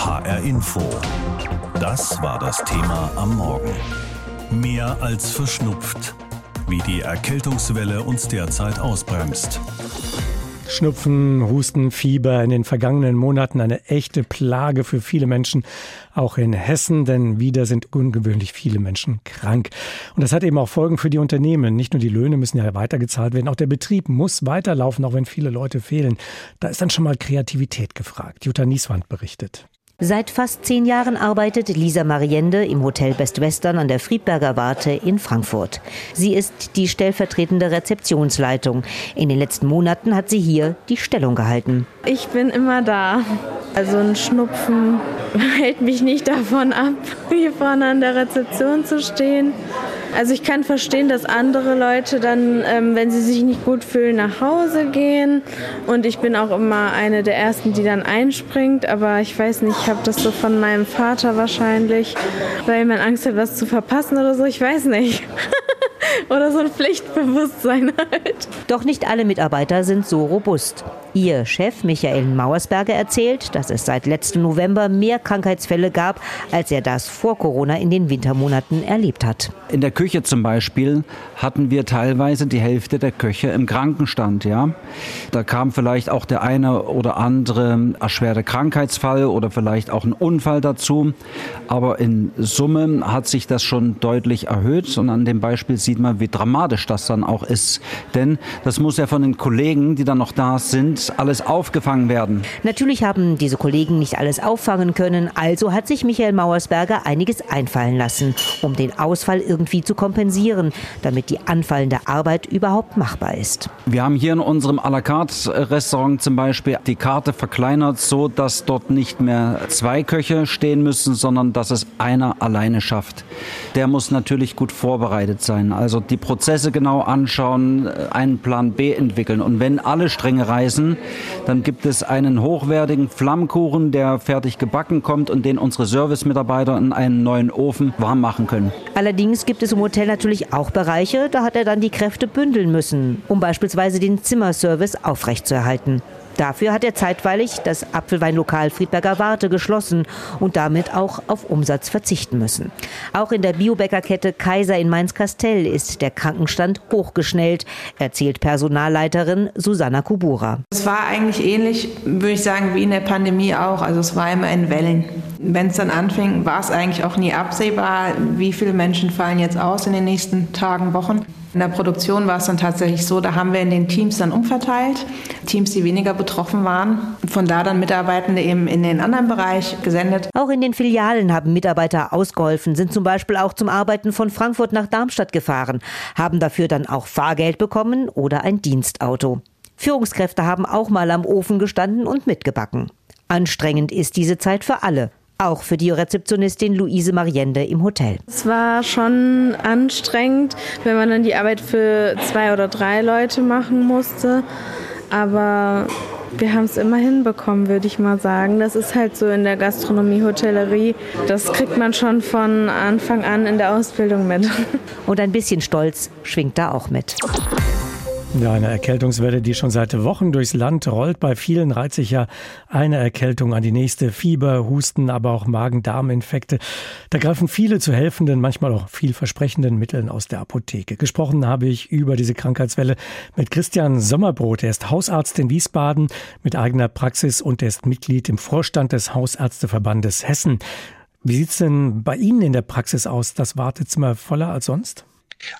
HR Info. Das war das Thema am Morgen. Mehr als verschnupft. Wie die Erkältungswelle uns derzeit ausbremst. Schnupfen, Husten, Fieber in den vergangenen Monaten eine echte Plage für viele Menschen, auch in Hessen, denn wieder sind ungewöhnlich viele Menschen krank. Und das hat eben auch Folgen für die Unternehmen. Nicht nur die Löhne müssen ja weitergezahlt werden, auch der Betrieb muss weiterlaufen, auch wenn viele Leute fehlen. Da ist dann schon mal Kreativität gefragt. Jutta Nieswand berichtet. Seit fast zehn Jahren arbeitet Lisa Mariende im Hotel Best Western an der Friedberger Warte in Frankfurt. Sie ist die stellvertretende Rezeptionsleitung. In den letzten Monaten hat sie hier die Stellung gehalten. Ich bin immer da. Also ein Schnupfen hält mich nicht davon ab, hier vorne an der Rezeption zu stehen. Also ich kann verstehen, dass andere Leute dann, ähm, wenn sie sich nicht gut fühlen, nach Hause gehen. Und ich bin auch immer eine der Ersten, die dann einspringt. Aber ich weiß nicht, ich habe das so von meinem Vater wahrscheinlich, weil man Angst hat, was zu verpassen oder so. Ich weiß nicht. oder so ein Pflichtbewusstsein halt. Doch nicht alle Mitarbeiter sind so robust. Ihr Chef Michael Mauersberger erzählt, dass es seit letztem November mehr Krankheitsfälle gab, als er das vor Corona in den Wintermonaten erlebt hat. In der Küche zum Beispiel hatten wir teilweise die Hälfte der Köche im Krankenstand. Ja, da kam vielleicht auch der eine oder andere erschwerte Krankheitsfall oder vielleicht auch ein Unfall dazu. Aber in Summe hat sich das schon deutlich erhöht und an dem Beispiel sieht man, wie dramatisch das dann auch ist. Denn das muss ja von den Kollegen, die dann noch da sind, alles aufgefangen werden. Natürlich haben diese Kollegen nicht alles auffangen können, also hat sich Michael Mauersberger einiges einfallen lassen, um den Ausfall irgendwie zu kompensieren, damit die anfallende Arbeit überhaupt machbar ist. Wir haben hier in unserem à la carte Restaurant zum Beispiel die Karte verkleinert, so dass dort nicht mehr zwei Köche stehen müssen, sondern dass es einer alleine schafft. Der muss natürlich gut vorbereitet sein, also die Prozesse genau anschauen, einen Plan B entwickeln und wenn alle Stränge reißen, dann gibt es einen hochwertigen Flammkuchen, der fertig gebacken kommt und den unsere Servicemitarbeiter in einen neuen Ofen warm machen können. Allerdings gibt es im Hotel natürlich auch Bereiche, da hat er dann die Kräfte bündeln müssen, um beispielsweise den Zimmerservice aufrechtzuerhalten. Dafür hat er zeitweilig das Apfelweinlokal Friedberger Warte geschlossen und damit auch auf Umsatz verzichten müssen. Auch in der Biobäckerkette Kaiser in Mainz-Kastell ist der Krankenstand hochgeschnellt, erzählt Personalleiterin Susanna Kubura. Es war eigentlich ähnlich, würde ich sagen, wie in der Pandemie auch. Also es war immer in Wellen. Wenn es dann anfing, war es eigentlich auch nie absehbar, wie viele Menschen fallen jetzt aus in den nächsten Tagen, Wochen. In der Produktion war es dann tatsächlich so, da haben wir in den Teams dann umverteilt, Teams, die weniger betroffen waren. Von da dann Mitarbeitende eben in den anderen Bereich gesendet. Auch in den Filialen haben Mitarbeiter ausgeholfen, sind zum Beispiel auch zum Arbeiten von Frankfurt nach Darmstadt gefahren, haben dafür dann auch Fahrgeld bekommen oder ein Dienstauto. Führungskräfte haben auch mal am Ofen gestanden und mitgebacken. Anstrengend ist diese Zeit für alle, auch für die Rezeptionistin Luise Mariende im Hotel. Es war schon anstrengend, wenn man dann die Arbeit für zwei oder drei Leute machen musste. Aber wir haben es immer hinbekommen, würde ich mal sagen. Das ist halt so in der Gastronomie, Hotellerie. Das kriegt man schon von Anfang an in der Ausbildung mit. Und ein bisschen Stolz schwingt da auch mit. Ja, eine Erkältungswelle, die schon seit Wochen durchs Land rollt. Bei vielen reiht sich ja eine Erkältung an die nächste. Fieber, Husten, aber auch Magen-Darm-Infekte. Da greifen viele zu helfenden, manchmal auch vielversprechenden Mitteln aus der Apotheke. Gesprochen habe ich über diese Krankheitswelle mit Christian Sommerbrot. Er ist Hausarzt in Wiesbaden mit eigener Praxis und er ist Mitglied im Vorstand des Hausärzteverbandes Hessen. Wie sieht's denn bei Ihnen in der Praxis aus? Das Wartezimmer voller als sonst?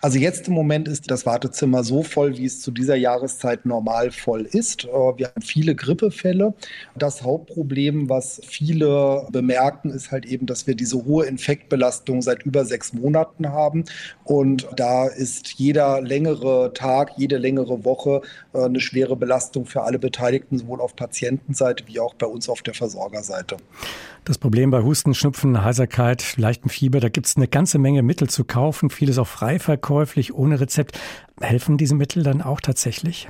Also jetzt im Moment ist das Wartezimmer so voll, wie es zu dieser Jahreszeit normal voll ist. Äh, wir haben viele Grippefälle. Das Hauptproblem, was viele bemerken, ist halt eben, dass wir diese hohe Infektbelastung seit über sechs Monaten haben. Und da ist jeder längere Tag, jede längere Woche äh, eine schwere Belastung für alle Beteiligten, sowohl auf Patientenseite wie auch bei uns auf der Versorgerseite. Das Problem bei Husten, Schnupfen, Heiserkeit, leichtem Fieber, da gibt es eine ganze Menge Mittel zu kaufen, vieles auch frei verkäuflich, ohne Rezept. Helfen diese Mittel dann auch tatsächlich?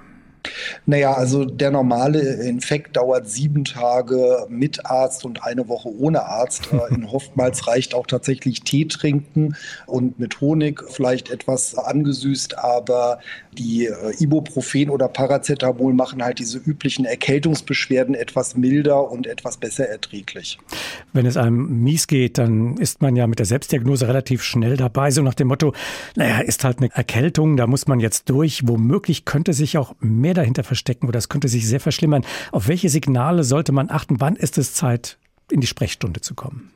Naja, also der normale Infekt dauert sieben Tage mit Arzt und eine Woche ohne Arzt. Äh, in oftmals reicht auch tatsächlich Tee trinken und mit Honig vielleicht etwas angesüßt, aber die äh, Ibuprofen oder Paracetamol machen halt diese üblichen Erkältungsbeschwerden etwas milder und etwas besser erträglich. Wenn es einem mies geht, dann ist man ja mit der Selbstdiagnose relativ schnell dabei, so nach dem Motto, naja, ist halt eine Erkältung, da muss man jetzt durch. Womöglich könnte sich auch mehr dahinter verstecken oder es könnte sich sehr verschlimmern. Auf welche Signale sollte man achten? Wann ist es Zeit, in die Sprechstunde zu kommen?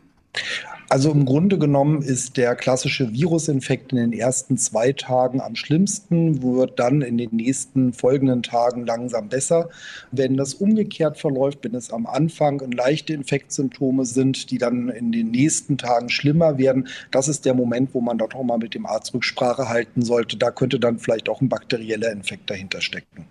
Also im Grunde genommen ist der klassische Virusinfekt in den ersten zwei Tagen am schlimmsten, wird dann in den nächsten folgenden Tagen langsam besser. Wenn das umgekehrt verläuft, wenn es am Anfang leichte Infektsymptome sind, die dann in den nächsten Tagen schlimmer werden, das ist der Moment, wo man dort auch mal mit dem Arzt Rücksprache halten sollte. Da könnte dann vielleicht auch ein bakterieller Infekt dahinter stecken.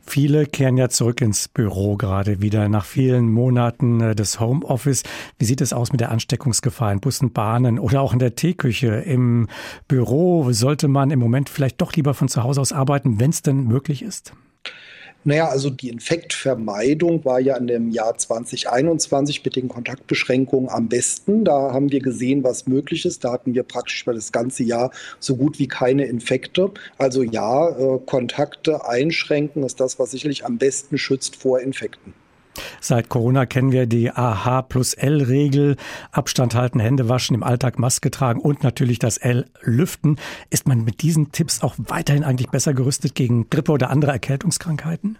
Viele kehren ja zurück ins Büro gerade wieder nach vielen Monaten äh, des Homeoffice. Wie sieht es aus mit der Ansteckungsgefahr in Bussen, Bahnen oder auch in der Teeküche? Im Büro sollte man im Moment vielleicht doch lieber von zu Hause aus arbeiten, wenn es denn möglich ist? Naja, also die Infektvermeidung war ja in dem Jahr 2021 mit den Kontaktbeschränkungen am besten. Da haben wir gesehen, was möglich ist. Da hatten wir praktisch über das ganze Jahr so gut wie keine Infekte. Also ja, äh, Kontakte einschränken ist das, was sicherlich am besten schützt vor Infekten. Seit Corona kennen wir die AH plus L-Regel. Abstand halten, Hände waschen, im Alltag Maske tragen und natürlich das L lüften. Ist man mit diesen Tipps auch weiterhin eigentlich besser gerüstet gegen Grippe oder andere Erkältungskrankheiten?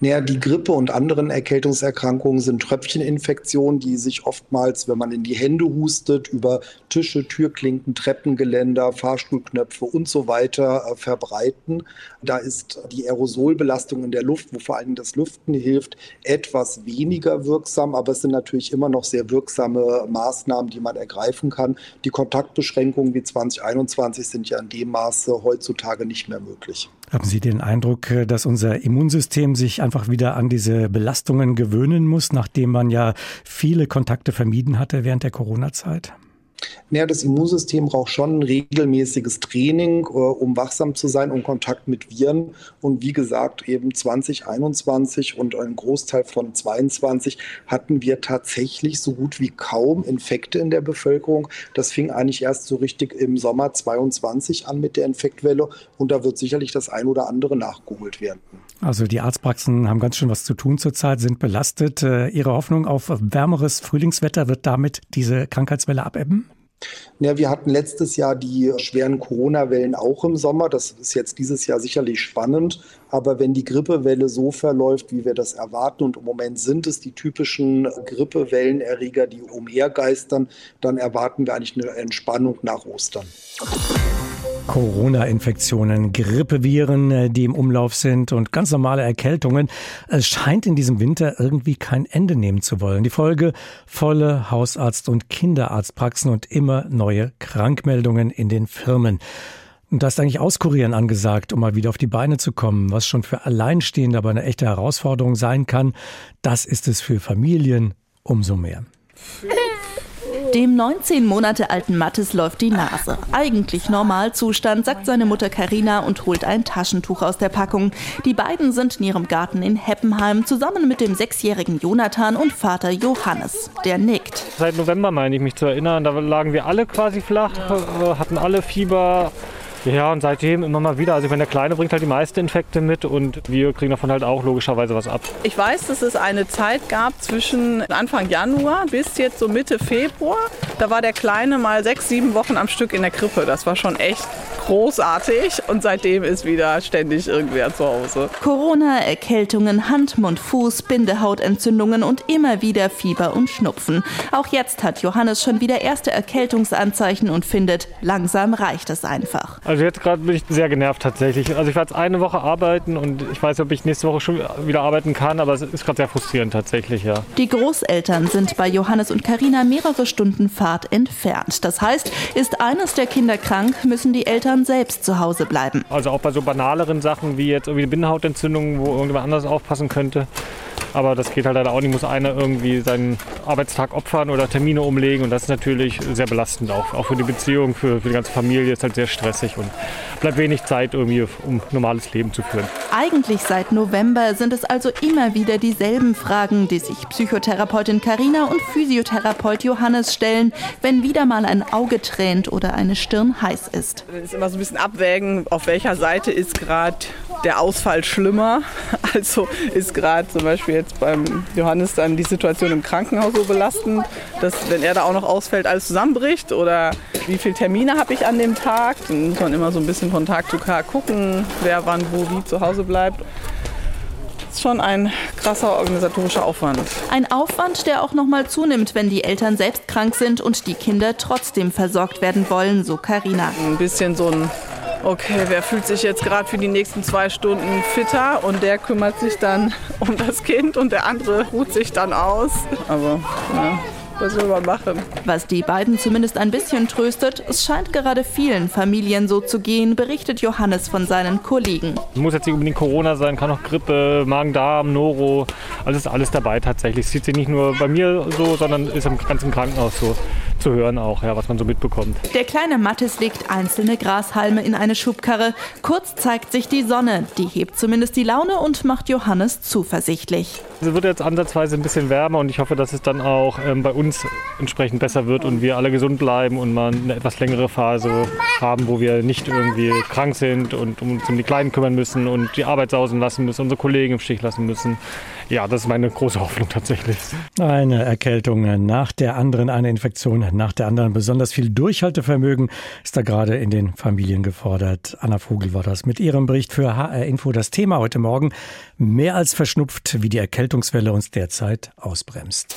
Naja, die Grippe und anderen Erkältungserkrankungen sind Tröpfcheninfektionen, die sich oftmals, wenn man in die Hände hustet, über Tische, Türklinken, Treppengeländer, Fahrstuhlknöpfe und so weiter äh, verbreiten. Da ist die Aerosolbelastung in der Luft, wo vor allem das Lüften hilft, etwas weniger wirksam, aber es sind natürlich immer noch sehr wirksame Maßnahmen, die man ergreifen kann. Die Kontaktbeschränkungen wie 2021 sind ja in dem Maße heutzutage nicht mehr möglich. Haben Sie den Eindruck, dass unser Immunsystem sich einfach wieder an diese Belastungen gewöhnen muss, nachdem man ja viele Kontakte vermieden hatte während der Corona-Zeit? Naja, das Immunsystem braucht schon ein regelmäßiges Training, äh, um wachsam zu sein, um Kontakt mit Viren. Und wie gesagt, eben 2021 und ein Großteil von 2022 hatten wir tatsächlich so gut wie kaum Infekte in der Bevölkerung. Das fing eigentlich erst so richtig im Sommer 22 an mit der Infektwelle. Und da wird sicherlich das ein oder andere nachgeholt werden. Also die Arztpraxen haben ganz schön was zu tun zurzeit, sind belastet. Äh, Ihre Hoffnung auf wärmeres Frühlingswetter wird damit diese Krankheitswelle abebben? Ja, wir hatten letztes Jahr die schweren Corona-Wellen auch im Sommer. Das ist jetzt dieses Jahr sicherlich spannend. Aber wenn die Grippewelle so verläuft, wie wir das erwarten, und im Moment sind es die typischen Grippewellenerreger, die umhergeistern, dann erwarten wir eigentlich eine Entspannung nach Ostern. Corona-Infektionen, Grippeviren, äh, die im Umlauf sind und ganz normale Erkältungen. Es scheint in diesem Winter irgendwie kein Ende nehmen zu wollen. Die Folge volle Hausarzt- und Kinderarztpraxen und immer neue Krankmeldungen in den Firmen. Und da ist eigentlich Auskurieren angesagt, um mal wieder auf die Beine zu kommen, was schon für Alleinstehende aber eine echte Herausforderung sein kann. Das ist es für Familien umso mehr. Dem 19 Monate alten Mattes läuft die Nase. Eigentlich Normalzustand, sagt seine Mutter Karina und holt ein Taschentuch aus der Packung. Die beiden sind in ihrem Garten in Heppenheim zusammen mit dem sechsjährigen Jonathan und Vater Johannes. Der nickt. Seit November meine ich mich zu erinnern, da lagen wir alle quasi flach, hatten alle Fieber. Ja, und seitdem immer mal wieder. Also meine, der Kleine bringt halt die meisten Infekte mit und wir kriegen davon halt auch logischerweise was ab. Ich weiß, dass es eine Zeit gab zwischen Anfang Januar bis jetzt so Mitte Februar. Da war der Kleine mal sechs, sieben Wochen am Stück in der Krippe. Das war schon echt großartig und seitdem ist wieder ständig irgendwer zu Hause. Corona, Erkältungen, Hand, Mund, Fuß, Bindehautentzündungen und immer wieder Fieber und Schnupfen. Auch jetzt hat Johannes schon wieder erste Erkältungsanzeichen und findet, langsam reicht es einfach. Also jetzt gerade bin ich sehr genervt tatsächlich. Also ich werde jetzt eine Woche arbeiten und ich weiß nicht, ob ich nächste Woche schon wieder arbeiten kann, aber es ist gerade sehr frustrierend tatsächlich, ja. Die Großeltern sind bei Johannes und Karina mehrere Stunden Fahrt entfernt. Das heißt, ist eines der Kinder krank, müssen die Eltern Eltern selbst zu Hause bleiben. Also auch bei so banaleren Sachen wie jetzt irgendwie eine wo irgendjemand anders aufpassen könnte. Aber das geht halt leider auch nicht. Muss einer irgendwie seinen Arbeitstag opfern oder Termine umlegen. Und das ist natürlich sehr belastend auch. Auch für die Beziehung, für, für die ganze Familie ist halt sehr stressig und bleibt wenig Zeit irgendwie, um normales Leben zu führen. Eigentlich seit November sind es also immer wieder dieselben Fragen, die sich Psychotherapeutin Karina und Physiotherapeut Johannes stellen, wenn wieder mal ein Auge tränt oder eine Stirn heiß ist. Es ist immer so ein bisschen abwägen, auf welcher Seite ist gerade der Ausfall schlimmer. Also ist gerade zum Beispiel jetzt beim Johannes dann die Situation im Krankenhaus so belastend, dass wenn er da auch noch ausfällt, alles zusammenbricht oder wie viele Termine habe ich an dem Tag. Dann muss man immer so ein bisschen von Tag zu Tag gucken, wer wann wo wie zu Hause bleibt. Das ist schon ein krasser organisatorischer Aufwand. Ein Aufwand, der auch noch mal zunimmt, wenn die Eltern selbst krank sind und die Kinder trotzdem versorgt werden wollen, so Karina. Ein bisschen so ein okay, wer fühlt sich jetzt gerade für die nächsten zwei Stunden fitter und der kümmert sich dann um das Kind und der andere ruht sich dann aus. Aber ja, was will man machen? Was die beiden zumindest ein bisschen tröstet, es scheint gerade vielen Familien so zu gehen, berichtet Johannes von seinen Kollegen. Es muss jetzt nicht unbedingt Corona sein, kann auch Grippe, Magen-Darm, Noro, alles, alles dabei tatsächlich. Es sieht sich nicht nur bei mir so, sondern ist im ganzen Krankenhaus so zu hören auch, ja, was man so mitbekommt. Der kleine Mattes legt einzelne Grashalme in eine Schubkarre. Kurz zeigt sich die Sonne. Die hebt zumindest die Laune und macht Johannes zuversichtlich. Es wird jetzt ansatzweise ein bisschen wärmer und ich hoffe, dass es dann auch ähm, bei uns entsprechend besser wird und wir alle gesund bleiben und mal eine etwas längere Phase haben, wo wir nicht irgendwie krank sind und uns um die Kleinen kümmern müssen und die Arbeit sausen lassen müssen, unsere Kollegen im Stich lassen müssen. Ja, das ist meine große Hoffnung tatsächlich. Eine Erkältung nach der anderen, eine Infektion nach der anderen. Besonders viel Durchhaltevermögen ist da gerade in den Familien gefordert. Anna Vogel war das mit ihrem Bericht für HR Info. Das Thema heute Morgen mehr als verschnupft, wie die Erkältungswelle uns derzeit ausbremst.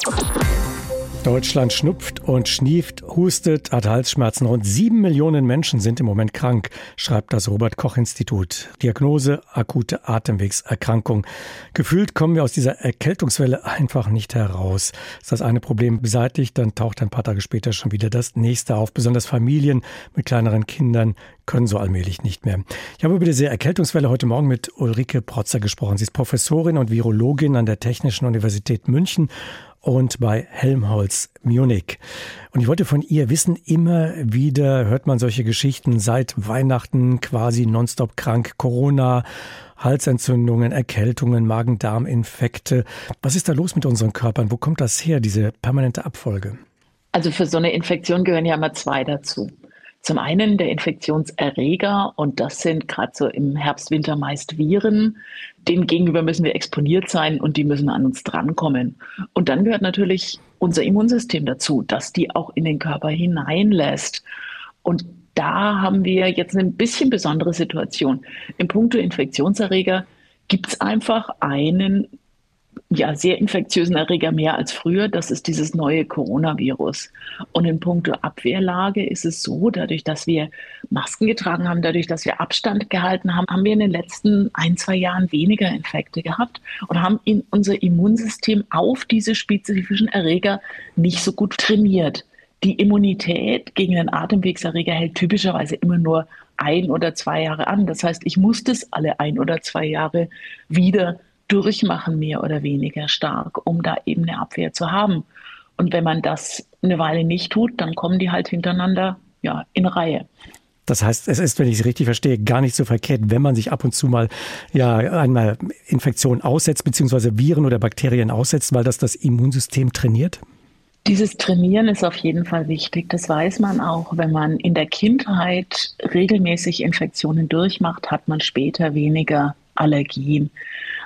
Deutschland schnupft und schnieft, hustet, hat Halsschmerzen. Rund sieben Millionen Menschen sind im Moment krank, schreibt das Robert-Koch-Institut. Diagnose akute Atemwegserkrankung. Gefühlt kommen wir aus dieser Erkältungswelle einfach nicht heraus. Ist das eine Problem beseitigt, dann taucht ein paar Tage später schon wieder das nächste auf. Besonders Familien mit kleineren Kindern können so allmählich nicht mehr. Ich habe über diese Erkältungswelle heute Morgen mit Ulrike Protzer gesprochen. Sie ist Professorin und Virologin an der Technischen Universität München und bei Helmholtz Munich. Und ich wollte von ihr wissen, immer wieder hört man solche Geschichten seit Weihnachten quasi nonstop krank, Corona, Halsentzündungen, Erkältungen, Magen-Darm-Infekte. Was ist da los mit unseren Körpern? Wo kommt das her, diese permanente Abfolge? Also für so eine Infektion gehören ja immer zwei dazu. Zum einen der Infektionserreger und das sind gerade so im Herbst, Winter meist Viren. Dem gegenüber müssen wir exponiert sein und die müssen an uns drankommen. Und dann gehört natürlich unser Immunsystem dazu, das die auch in den Körper hineinlässt. Und da haben wir jetzt eine bisschen besondere Situation. Im Punkto Infektionserreger gibt es einfach einen ja, sehr infektiösen Erreger mehr als früher. Das ist dieses neue Coronavirus. Und in puncto Abwehrlage ist es so, dadurch, dass wir Masken getragen haben, dadurch, dass wir Abstand gehalten haben, haben wir in den letzten ein, zwei Jahren weniger Infekte gehabt und haben in unser Immunsystem auf diese spezifischen Erreger nicht so gut trainiert. Die Immunität gegen den Atemwegserreger hält typischerweise immer nur ein oder zwei Jahre an. Das heißt, ich muss das alle ein oder zwei Jahre wieder durchmachen, mehr oder weniger stark, um da eben eine Abwehr zu haben. Und wenn man das eine Weile nicht tut, dann kommen die halt hintereinander ja, in Reihe. Das heißt, es ist, wenn ich es richtig verstehe, gar nicht so verkehrt, wenn man sich ab und zu mal ja einmal Infektionen aussetzt, beziehungsweise Viren oder Bakterien aussetzt, weil das das Immunsystem trainiert? Dieses Trainieren ist auf jeden Fall wichtig. Das weiß man auch. Wenn man in der Kindheit regelmäßig Infektionen durchmacht, hat man später weniger Allergien.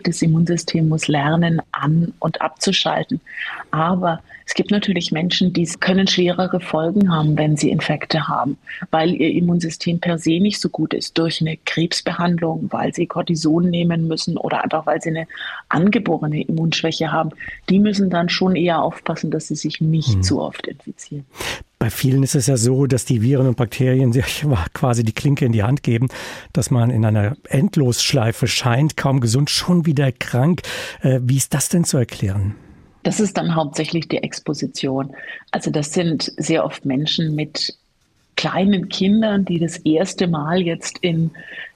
Das Immunsystem muss lernen, an- und abzuschalten. Aber es gibt natürlich Menschen, die können schwerere Folgen haben, wenn sie Infekte haben, weil ihr Immunsystem per se nicht so gut ist durch eine Krebsbehandlung, weil sie Cortison nehmen müssen oder einfach weil sie eine angeborene Immunschwäche haben. Die müssen dann schon eher aufpassen, dass sie sich nicht hm. zu oft infizieren. Bei vielen ist es ja so, dass die Viren und Bakterien sich quasi die Klinke in die Hand geben, dass man in einer Endlosschleife scheint, kaum gesund, schon wieder krank. Äh, wie ist das denn zu erklären? Das ist dann hauptsächlich die Exposition. Also das sind sehr oft Menschen mit kleinen Kindern, die das erste Mal jetzt in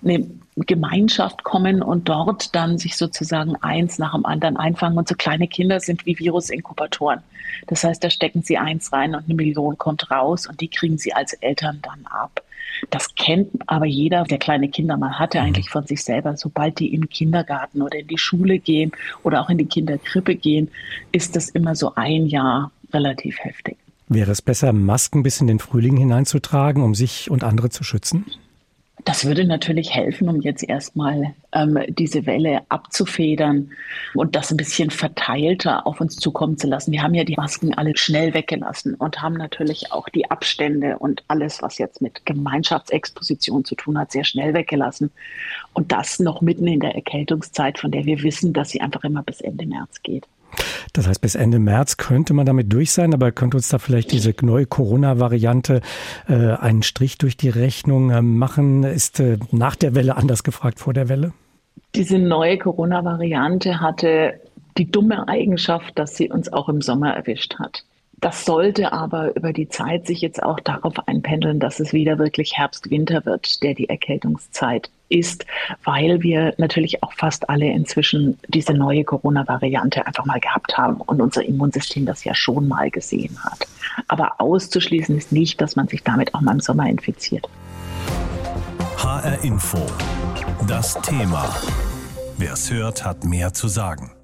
eine Gemeinschaft kommen und dort dann sich sozusagen eins nach dem anderen einfangen. Und so kleine Kinder sind wie Virusinkubatoren. Das heißt, da stecken sie eins rein und eine Million kommt raus und die kriegen sie als Eltern dann ab. Das kennt aber jeder, der kleine Kinder mal hatte, mhm. eigentlich von sich selber. Sobald die in den Kindergarten oder in die Schule gehen oder auch in die Kinderkrippe gehen, ist das immer so ein Jahr relativ heftig. Wäre es besser, Masken bis in den Frühling hineinzutragen, um sich und andere zu schützen? Das würde natürlich helfen, um jetzt erstmal ähm, diese Welle abzufedern und das ein bisschen verteilter auf uns zukommen zu lassen. Wir haben ja die Masken alle schnell weggelassen und haben natürlich auch die Abstände und alles, was jetzt mit Gemeinschaftsexposition zu tun hat, sehr schnell weggelassen. Und das noch mitten in der Erkältungszeit, von der wir wissen, dass sie einfach immer bis Ende März geht. Das heißt, bis Ende März könnte man damit durch sein, aber könnte uns da vielleicht diese neue Corona-Variante äh, einen Strich durch die Rechnung äh, machen? Ist äh, nach der Welle anders gefragt vor der Welle? Diese neue Corona-Variante hatte die dumme Eigenschaft, dass sie uns auch im Sommer erwischt hat. Das sollte aber über die Zeit sich jetzt auch darauf einpendeln, dass es wieder wirklich Herbst-Winter wird, der die Erkältungszeit ist, weil wir natürlich auch fast alle inzwischen diese neue Corona-Variante einfach mal gehabt haben und unser Immunsystem das ja schon mal gesehen hat. Aber auszuschließen ist nicht, dass man sich damit auch mal im Sommer infiziert. HR Info. Das Thema. Wer es hört, hat mehr zu sagen.